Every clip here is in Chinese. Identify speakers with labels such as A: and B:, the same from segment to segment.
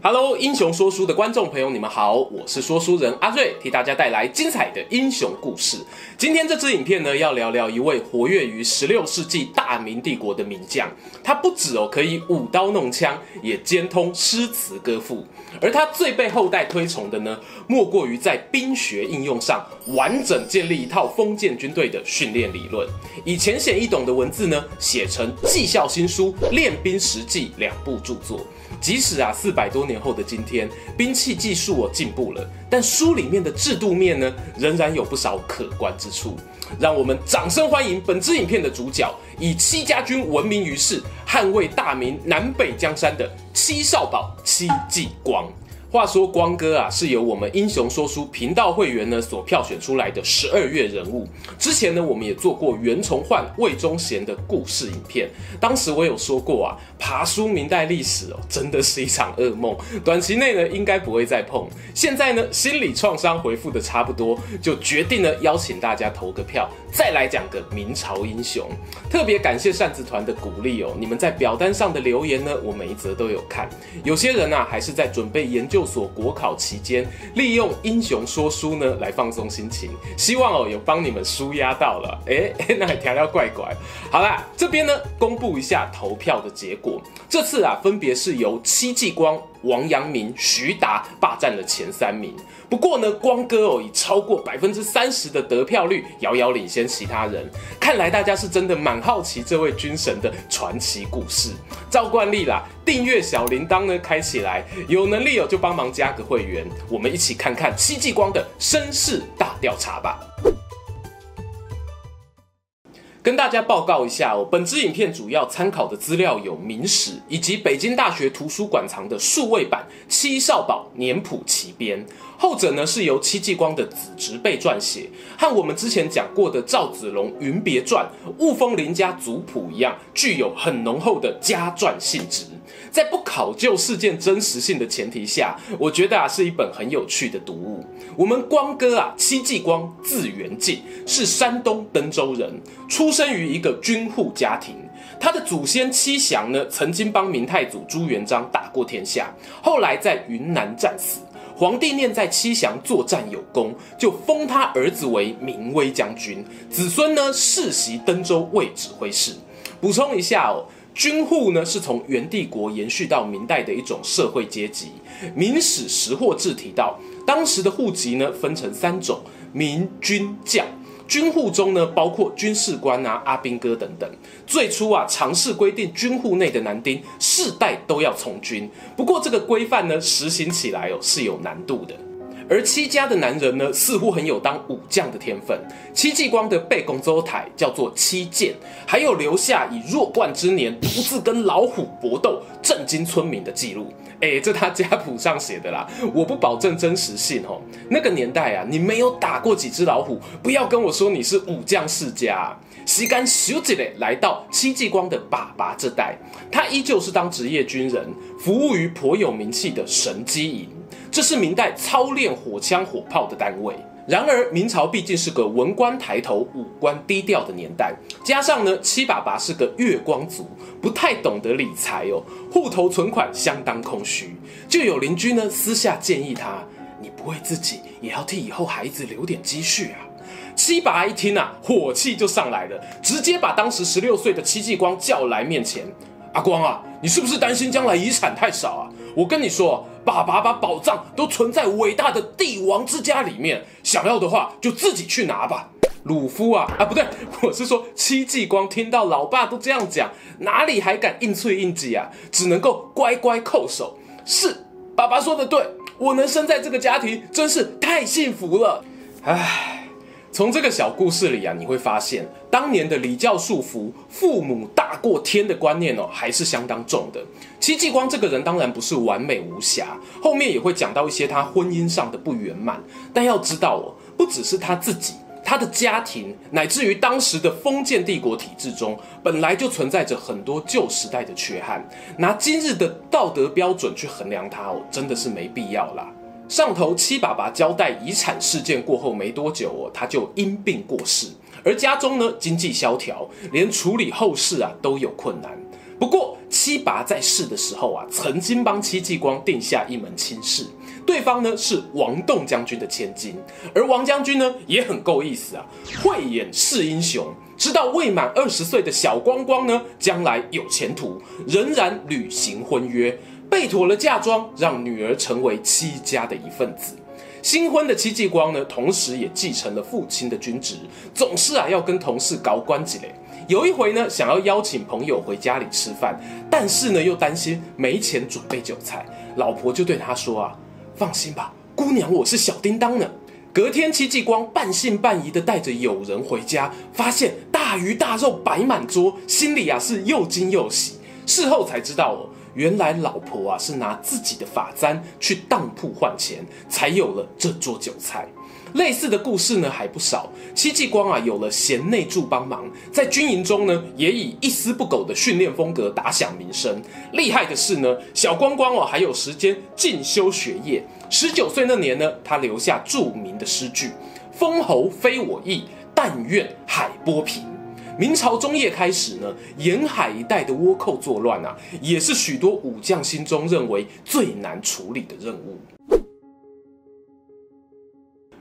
A: Hello，英雄说书的观众朋友，你们好，我是说书人阿瑞，替大家带来精彩的英雄故事。今天这支影片呢，要聊聊一位活跃于十六世纪大明帝国的名将。他不止哦可以舞刀弄枪，也兼通诗词歌赋。而他最被后代推崇的呢，莫过于在兵学应用上完整建立一套封建军队的训练理论，以浅显易懂的文字呢，写成《绩效新书》《练兵实记》两部著作。即使啊，四百多年后的今天，兵器技术我进步了，但书里面的制度面呢，仍然有不少可观之处。让我们掌声欢迎本支影片的主角，以戚家军闻名于世，捍卫大明南北江山的戚少保戚继光。话说光哥啊，是由我们英雄说书频道会员呢所票选出来的十二月人物。之前呢，我们也做过袁崇焕、魏忠贤的故事影片。当时我有说过啊，爬书明代历史哦，真的是一场噩梦。短期内呢，应该不会再碰。现在呢，心理创伤恢复的差不多，就决定呢邀请大家投个票，再来讲个明朝英雄。特别感谢扇子团的鼓励哦，你们在表单上的留言呢，我每一则都有看。有些人啊，还是在准备研究。就所国考期间，利用英雄说书呢来放松心情，希望哦有帮你们舒压到了，哎，那还调料怪怪。好啦，这边呢公布一下投票的结果，这次啊分别是由戚继光。王阳明、徐达霸占了前三名。不过呢，光哥哦以超过百分之三十的得票率，遥遥领先其他人。看来大家是真的蛮好奇这位军神的传奇故事。照惯例啦，订阅小铃铛呢开起来，有能力哦就帮忙加个会员，我们一起看看戚继光的身世大调查吧。跟大家报告一下哦，本支影片主要参考的资料有《明史》以及北京大学图书馆藏的数位版《七少保年谱奇编》，后者呢是由戚继光的子侄辈撰写，和我们之前讲过的赵子龙《云别传》《雾峰林家族谱》一样，具有很浓厚的家传性质。在不考究事件真实性的前提下，我觉得啊是一本很有趣的读物。我们光哥啊，戚继光字元敬，是山东登州人，出生于一个军户家庭。他的祖先戚祥呢，曾经帮明太祖朱元璋打过天下，后来在云南战死。皇帝念在戚祥作战有功，就封他儿子为明威将军，子孙呢世袭登州卫指挥使。补充一下哦。军户呢，是从元帝国延续到明代的一种社会阶级。《明史识货志》提到，当时的户籍呢分成三种：民、军、将。军户中呢，包括军事官啊、阿兵哥等等。最初啊，尝试规定军户内的男丁世代都要从军。不过这个规范呢，实行起来哦是有难度的。而戚家的男人呢，似乎很有当武将的天分。戚继光的背公周台叫做戚建，还有留下以弱冠之年独自跟老虎搏斗，震惊村民的记录。哎，这他家谱上写的啦，我不保证真实性哦。那个年代啊，你没有打过几只老虎，不要跟我说你是武将世家。时间咻一下来到戚继光的爸爸这代，他依旧是当职业军人，服务于颇有名气的神机营。这是明代操练火枪火炮的单位。然而，明朝毕竟是个文官抬头、武官低调的年代，加上呢，戚爸爸是个月光族，不太懂得理财哦，户头存款相当空虚，就有邻居呢私下建议他：“你不为自己，也要替以后孩子留点积蓄啊。”戚爸一听啊，火气就上来了，直接把当时十六岁的戚继光叫来面前：“阿光啊，你是不是担心将来遗产太少啊？我跟你说。”爸爸把宝藏都存在伟大的帝王之家里面，想要的话就自己去拿吧。鲁夫啊啊，不对，我是说戚继光听到老爸都这样讲，哪里还敢硬脆硬挤啊？只能够乖乖叩首。是，爸爸说的对，我能生在这个家庭真是太幸福了。唉。从这个小故事里啊，你会发现当年的礼教束缚、父母大过天的观念哦，还是相当重的。戚继光这个人当然不是完美无瑕，后面也会讲到一些他婚姻上的不圆满。但要知道哦，不只是他自己，他的家庭乃至于当时的封建帝国体制中，本来就存在着很多旧时代的缺憾，拿今日的道德标准去衡量他哦，真的是没必要啦。上头七爸爸交代遗产事件过后没多久哦，他就因病过世，而家中呢经济萧条，连处理后事啊都有困难。不过七爸在世的时候啊，曾经帮戚继光定下一门亲事，对方呢是王栋将军的千金，而王将军呢也很够意思啊，慧眼识英雄，知道未满二十岁的小光光呢将来有前途，仍然履行婚约。备妥了嫁妆，让女儿成为戚家的一份子。新婚的戚继光呢，同时也继承了父亲的军职，总是啊要跟同事搞关系嘞。有一回呢，想要邀请朋友回家里吃饭，但是呢又担心没钱准备酒菜，老婆就对他说啊：“放心吧，姑娘我是小叮当呢。”隔天，戚继光半信半疑的带着友人回家，发现大鱼大肉摆满桌，心里啊是又惊又喜。事后才知道哦。原来老婆啊是拿自己的发簪去当铺换钱，才有了这桌酒菜。类似的故事呢还不少。戚继光啊有了贤内助帮忙，在军营中呢也以一丝不苟的训练风格打响名声。厉害的是呢，小光光哦还有时间进修学业。十九岁那年呢，他留下著名的诗句：“封侯非我意，但愿海波平。”明朝中叶开始呢，沿海一带的倭寇作乱啊，也是许多武将心中认为最难处理的任务。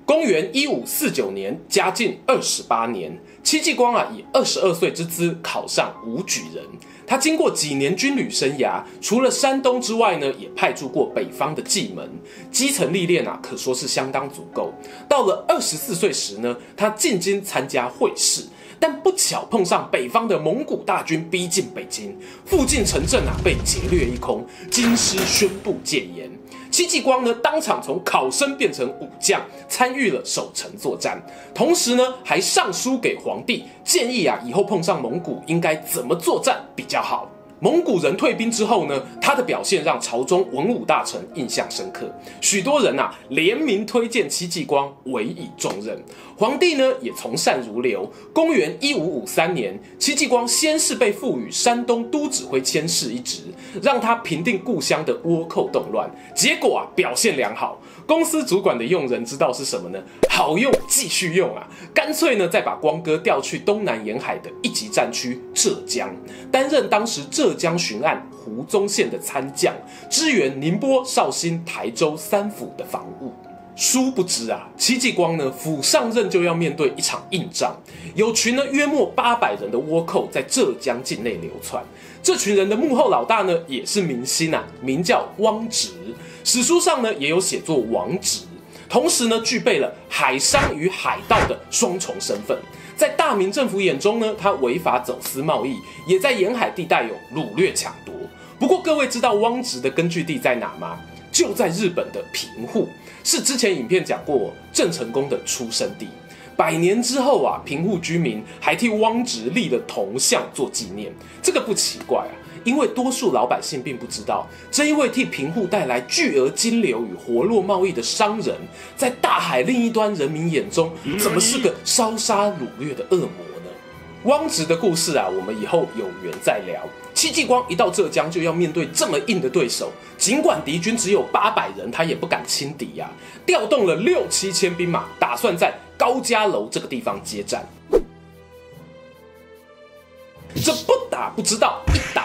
A: 公元一五四九年，嘉靖二十八年，戚继光啊以二十二岁之资考上武举人。他经过几年军旅生涯，除了山东之外呢，也派驻过北方的蓟门，基层历练啊可说是相当足够。到了二十四岁时呢，他进京参加会试。但不巧碰上北方的蒙古大军逼近北京，附近城镇啊被劫掠一空，京师宣布戒严。戚继光呢当场从考生变成武将，参与了守城作战，同时呢还上书给皇帝，建议啊以后碰上蒙古应该怎么作战比较好。蒙古人退兵之后呢，他的表现让朝中文武大臣印象深刻，许多人啊联名推荐戚继光委以重任。皇帝呢也从善如流。公元一五五三年，戚继光先是被赋予山东都指挥佥事一职，让他平定故乡的倭寇动乱，结果啊表现良好。公司主管的用人之道是什么呢？好用，继续用啊！干脆呢，再把光哥调去东南沿海的一级战区浙江，担任当时浙江巡按胡宗宪的参将，支援宁波、绍兴、台州三府的防务。殊不知啊，戚继光呢，甫上任就要面对一场硬仗，有群呢约莫八百人的倭寇在浙江境内流窜，这群人的幕后老大呢，也是明星啊，名叫汪直。史书上呢也有写作王直，同时呢具备了海商与海盗的双重身份。在大明政府眼中呢，他违法走私贸易，也在沿海地带有掳掠抢夺。不过各位知道汪直的根据地在哪吗？就在日本的平户，是之前影片讲过郑成功的出生地。百年之后啊，平户居民还替汪直立了铜像做纪念，这个不奇怪啊。因为多数老百姓并不知道，这一位替平户带来巨额金流与活络贸易的商人，在大海另一端人民眼中，怎么是个烧杀掳掠的恶魔呢？汪直的故事啊，我们以后有缘再聊。戚继光一到浙江就要面对这么硬的对手，尽管敌军只有八百人，他也不敢轻敌呀、啊，调动了六七千兵马，打算在高家楼这个地方接战。这不打不知道，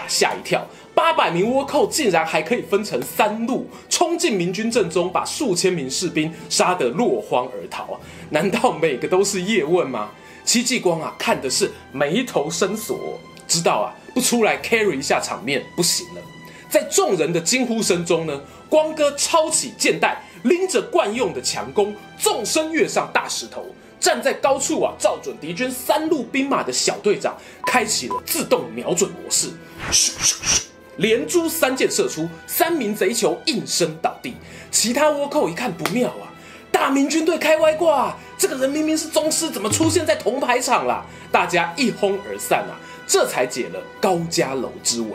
A: 吓一跳。八百名倭寇竟然还可以分成三路冲进明军阵中，把数千名士兵杀得落荒而逃啊！难道每个都是叶问吗？戚继光啊，看的是眉头深锁，知道啊，不出来 carry 一下场面不行了。在众人的惊呼声中呢，光哥抄起剑带，拎着惯用的强弓，纵身跃上大石头。站在高处啊，照准敌军三路兵马的小队长，开启了自动瞄准模式，咻咻咻连珠三箭射出，三名贼酋应声倒地。其他倭寇一看不妙啊，大明军队开外挂，这个人明明是宗师，怎么出现在铜牌场了？大家一哄而散啊，这才解了高家楼之围。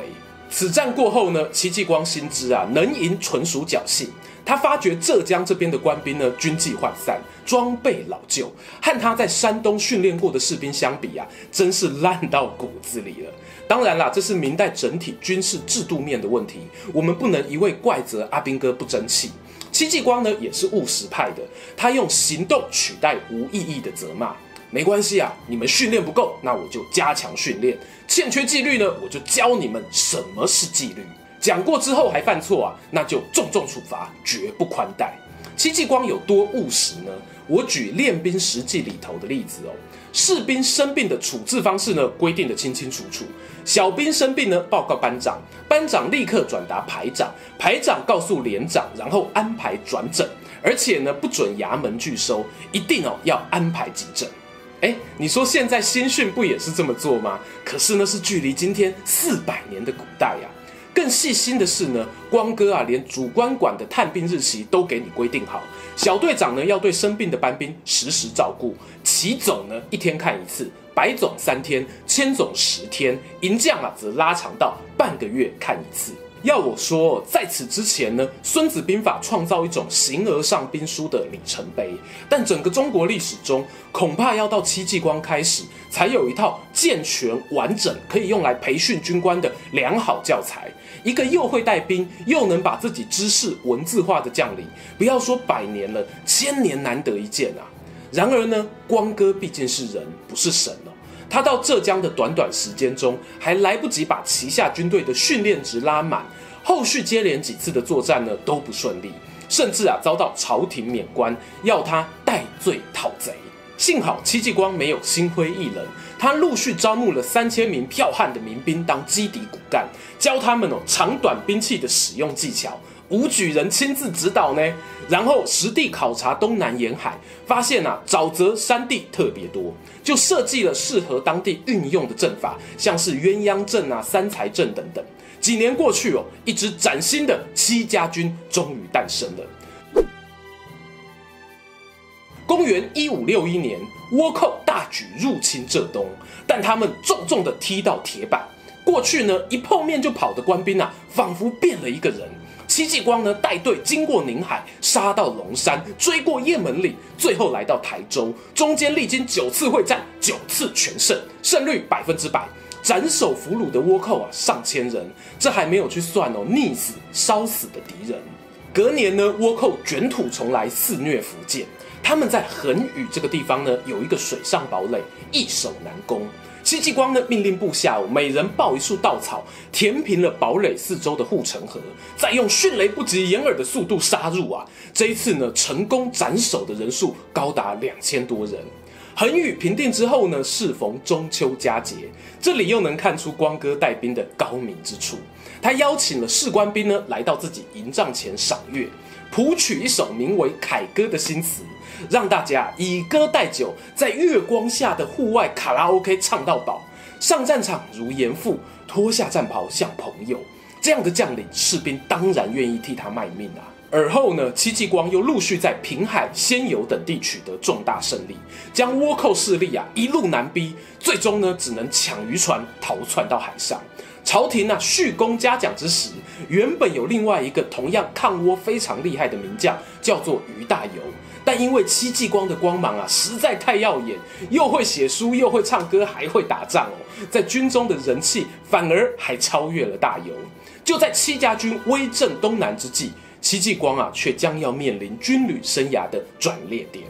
A: 此战过后呢，戚继光心知啊，能赢纯属侥幸。他发觉浙江这边的官兵呢，军纪涣散，装备老旧，和他在山东训练过的士兵相比啊，真是烂到骨子里了。当然啦，这是明代整体军事制度面的问题，我们不能一味怪责阿兵哥不争气。戚继光呢，也是务实派的，他用行动取代无意义的责骂。没关系啊，你们训练不够，那我就加强训练；欠缺纪律呢，我就教你们什么是纪律。讲过之后还犯错啊，那就重重处罚，绝不宽待。戚继光有多务实呢？我举《练兵实记》里头的例子哦，士兵生病的处置方式呢，规定得清清楚楚。小兵生病呢，报告班长，班长立刻转达排长，排长告诉连长，然后安排转诊，而且呢，不准衙门拒收，一定哦要安排急诊。哎，你说现在新训不也是这么做吗？可是呢，是距离今天四百年的古代呀。更细心的是呢，光哥啊，连主官馆的探病日期都给你规定好。小队长呢，要对生病的班兵实时照顾。齐总呢，一天看一次；白总三天；千总十天；营将啊，则拉长到半个月看一次。要我说，在此之前呢，《孙子兵法》创造一种形而上兵书的里程碑，但整个中国历史中，恐怕要到戚继光开始，才有一套健全完整、可以用来培训军官的良好教材。一个又会带兵，又能把自己知识文字化的将领，不要说百年了，千年难得一见啊！然而呢，光哥毕竟是人，不是神哦。他到浙江的短短时间中，还来不及把旗下军队的训练值拉满，后续接连几次的作战呢都不顺利，甚至啊遭到朝廷免官，要他戴罪讨贼。幸好戚继光没有心灰意冷，他陆续招募了三千名票悍的民兵当基底骨干，教他们哦长短兵器的使用技巧。武举人亲自指导呢，然后实地考察东南沿海，发现啊沼泽山地特别多，就设计了适合当地运用的阵法，像是鸳鸯阵啊、三才阵等等。几年过去哦，一支崭新的戚家军终于诞生了。公元一五六一年，倭寇大举入侵浙东，但他们重重的踢到铁板。过去呢，一碰面就跑的官兵啊，仿佛变了一个人。戚继光呢，带队经过宁海，杀到龙山，追过雁门岭，最后来到台州，中间历经九次会战，九次全胜，胜率百分之百，斩首俘虏的倭寇啊上千人，这还没有去算哦溺死、烧死的敌人。隔年呢，倭寇卷土重来，肆虐福建。他们在恒宇这个地方呢，有一个水上堡垒，易守难攻。戚继光呢，命令部下每人抱一束稻草，填平了堡垒四周的护城河，再用迅雷不及掩耳的速度杀入啊！这一次呢，成功斩首的人数高达两千多人。恒宇平定之后呢，适逢中秋佳节，这里又能看出光哥带兵的高明之处。他邀请了士官兵呢，来到自己营帐前赏月，谱曲一首名为《凯歌》的新词。让大家以歌代酒，在月光下的户外卡拉 OK 唱到饱，上战场如严父，脱下战袍像朋友。这样的将领，士兵当然愿意替他卖命啊。而后呢，戚继光又陆续在平海、仙游等地取得重大胜利，将倭寇势力啊一路南逼，最终呢只能抢渔船逃窜到海上。朝廷啊叙功嘉奖之时，原本有另外一个同样抗倭非常厉害的名将，叫做俞大猷。但因为戚继光的光芒啊实在太耀眼，又会写书，又会唱歌，还会打仗哦，在军中的人气反而还超越了大猷。就在戚家军威震东南之际，戚继光啊却将要面临军旅生涯的转捩点。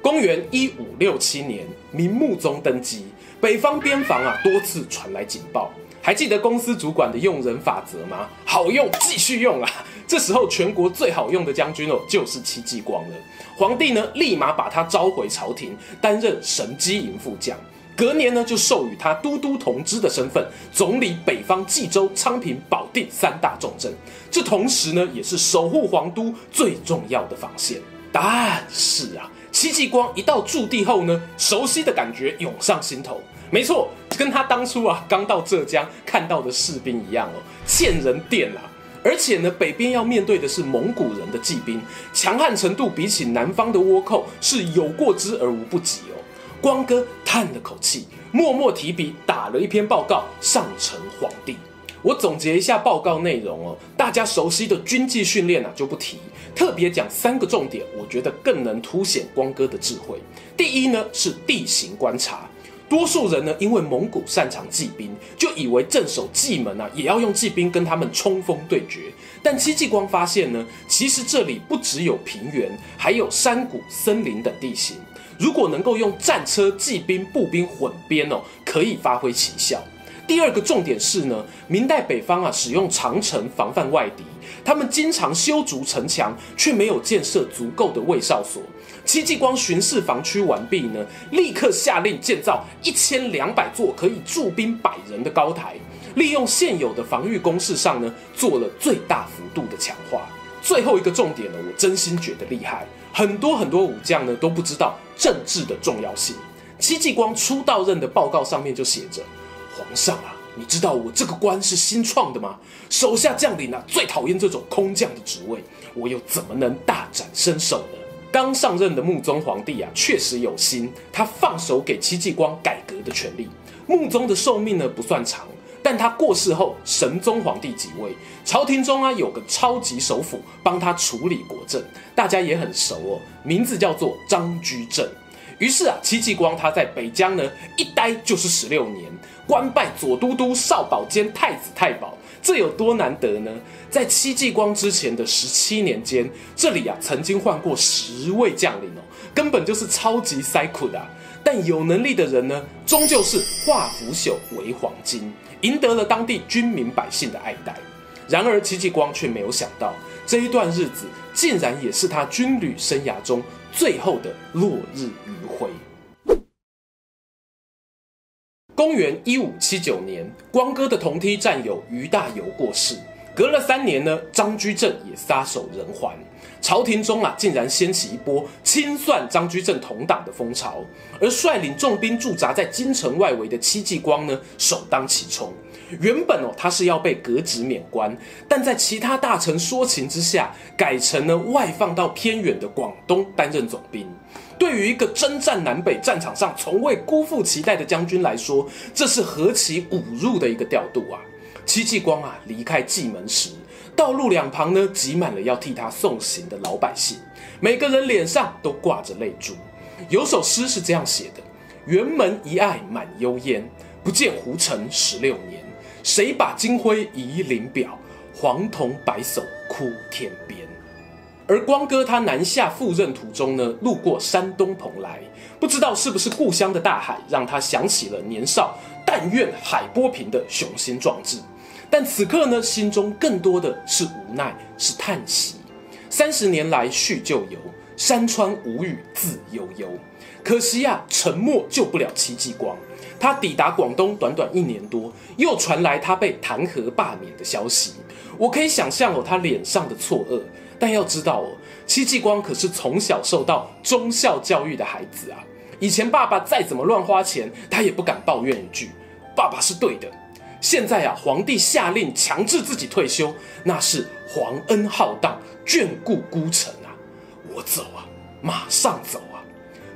A: 公元一五六七年，明穆宗登基，北方边防啊多次传来警报。还记得公司主管的用人法则吗？好用，继续用啊！这时候全国最好用的将军哦，就是戚继光了。皇帝呢，立马把他召回朝廷，担任神机营副将。隔年呢，就授予他都督同知的身份，总理北方冀州、昌平、保定三大重镇。这同时呢，也是守护皇都最重要的防线。但是啊，戚继光一到驻地后呢，熟悉的感觉涌上心头。没错，跟他当初啊刚到浙江看到的士兵一样哦，欠人电啊！而且呢，北边要面对的是蒙古人的骑兵，强悍程度比起南方的倭寇是有过之而无不及哦。光哥叹了口气，默默提笔打了一篇报告上呈皇帝。我总结一下报告内容哦，大家熟悉的军纪训练啊就不提，特别讲三个重点，我觉得更能凸显光哥的智慧。第一呢是地形观察，多数人呢因为蒙古擅长骑兵，就以为镇守蓟门啊也要用骑兵跟他们冲锋对决。但戚继光发现呢，其实这里不只有平原，还有山谷、森林等地形。如果能够用战车、骑兵、步兵混编哦，可以发挥奇效。第二个重点是呢，明代北方啊使用长城防范外敌，他们经常修筑城墙，却没有建设足够的卫哨所。戚继光巡视防区完毕呢，立刻下令建造一千两百座可以驻兵百人的高台。利用现有的防御工事上呢，做了最大幅度的强化。最后一个重点呢，我真心觉得厉害，很多很多武将呢都不知道政治的重要性。戚继光初到任的报告上面就写着：“皇上啊，你知道我这个官是新创的吗？手下将领啊最讨厌这种空降的职位，我又怎么能大展身手呢？”刚上任的穆宗皇帝啊，确实有心，他放手给戚继光改革的权利。穆宗的寿命呢不算长。但他过世后，神宗皇帝即位，朝廷中啊有个超级首辅帮他处理国政，大家也很熟哦，名字叫做张居正。于是啊，戚继光他在北疆呢一待就是十六年，官拜左都督、少保兼太子太保，这有多难得呢？在戚继光之前的十七年间，这里啊曾经换过十位将领哦，根本就是超级塞苦的啊。但有能力的人呢，终究是化腐朽为黄金。赢得了当地军民百姓的爱戴，然而戚继光却没有想到，这一段日子竟然也是他军旅生涯中最后的落日余晖。公元一五七九年，光哥的同梯战友于大猷过世，隔了三年呢，张居正也撒手人寰。朝廷中啊，竟然掀起一波清算张居正同党的风潮，而率领重兵驻扎在京城外围的戚继光呢，首当其冲。原本哦，他是要被革职免官，但在其他大臣说情之下，改成了外放到偏远的广东担任总兵。对于一个征战南北战场上从未辜负期待的将军来说，这是何其侮辱的一个调度啊！戚继光啊，离开蓟门时。道路两旁呢，挤满了要替他送行的老百姓，每个人脸上都挂着泪珠。有首诗是这样写的：“辕门一爱满幽烟，不见胡尘十六年。谁把金辉遗林表？黄铜白叟哭天边。”而光哥他南下赴任途中呢，路过山东蓬莱，不知道是不是故乡的大海，让他想起了年少但愿海波平的雄心壮志。但此刻呢，心中更多的是无奈，是叹息。三十年来叙旧游，山川无语自悠悠。可惜啊，沉默救不了戚继光。他抵达广东短短一年多，又传来他被弹劾罢免的消息。我可以想象哦，他脸上的错愕。但要知道哦，戚继光可是从小受到忠孝教育的孩子啊。以前爸爸再怎么乱花钱，他也不敢抱怨一句：“爸爸是对的。”现在啊，皇帝下令强制自己退休，那是皇恩浩荡，眷顾孤臣啊！我走啊，马上走啊！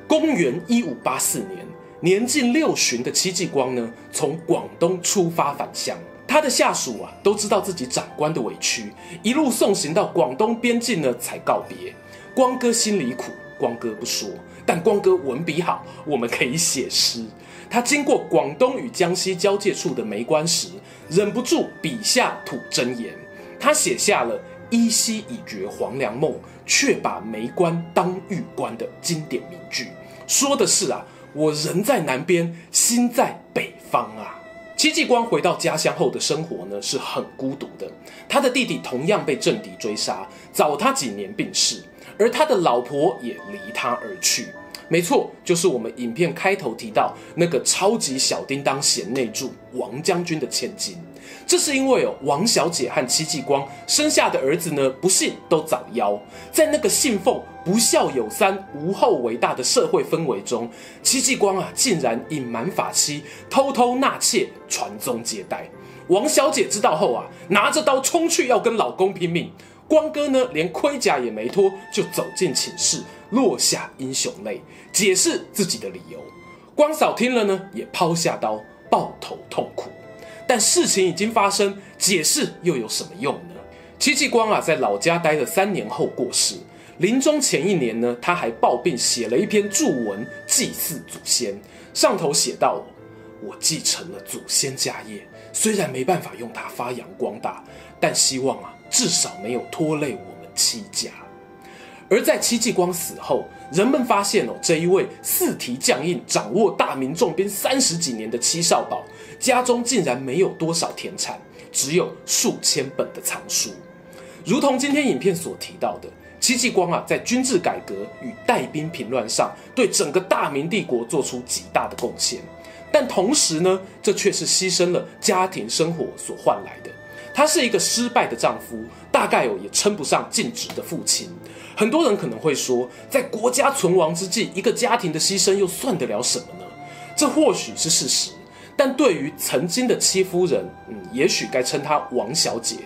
A: 公元一五八四年，年近六旬的戚继光呢，从广东出发返乡。他的下属啊，都知道自己长官的委屈，一路送行到广东边境呢，才告别。光哥心里苦，光哥不说，但光哥文笔好，我们可以写诗。他经过广东与江西交界处的梅关时，忍不住笔下吐真言。他写下了“依稀已觉黄粱梦，却把梅关当玉关”的经典名句，说的是啊，我人在南边，心在北方啊。戚继光回到家乡后的生活呢，是很孤独的。他的弟弟同样被政敌追杀，早他几年病逝，而他的老婆也离他而去。没错，就是我们影片开头提到那个超级小叮当贤内助王将军的千金。这是因为哦，王小姐和戚继光生下的儿子呢，不幸都早夭。在那个信奉不孝有三，无后为大的社会氛围中，戚继光啊，竟然隐瞒法妻，偷偷纳妾，传宗接代。王小姐知道后啊，拿着刀冲去要跟老公拼命。光哥呢，连盔甲也没脱，就走进寝室。落下英雄泪，解释自己的理由。光嫂听了呢，也抛下刀，抱头痛哭。但事情已经发生，解释又有什么用呢？戚继光啊，在老家待了三年后过世。临终前一年呢，他还抱病写了一篇祝文祭祀祖先，上头写道：“我继承了祖先家业，虽然没办法用它发扬光大，但希望啊，至少没有拖累我们戚家。”而在戚继光死后，人们发现哦，这一位四体将印、掌握大明重兵三十几年的戚少保，家中竟然没有多少田产，只有数千本的藏书。如同今天影片所提到的，戚继光啊，在军制改革与带兵平乱上，对整个大明帝国做出极大的贡献。但同时呢，这却是牺牲了家庭生活所换来的。他是一个失败的丈夫，大概哦也称不上尽职的父亲。很多人可能会说，在国家存亡之际，一个家庭的牺牲又算得了什么呢？这或许是事实，但对于曾经的戚夫人，嗯，也许该称她王小姐。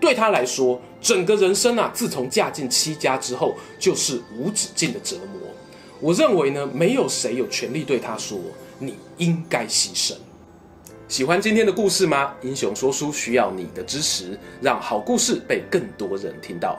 A: 对她来说，整个人生啊，自从嫁进戚家之后，就是无止境的折磨。我认为呢，没有谁有权利对她说，你应该牺牲。喜欢今天的故事吗？英雄说书需要你的支持，让好故事被更多人听到。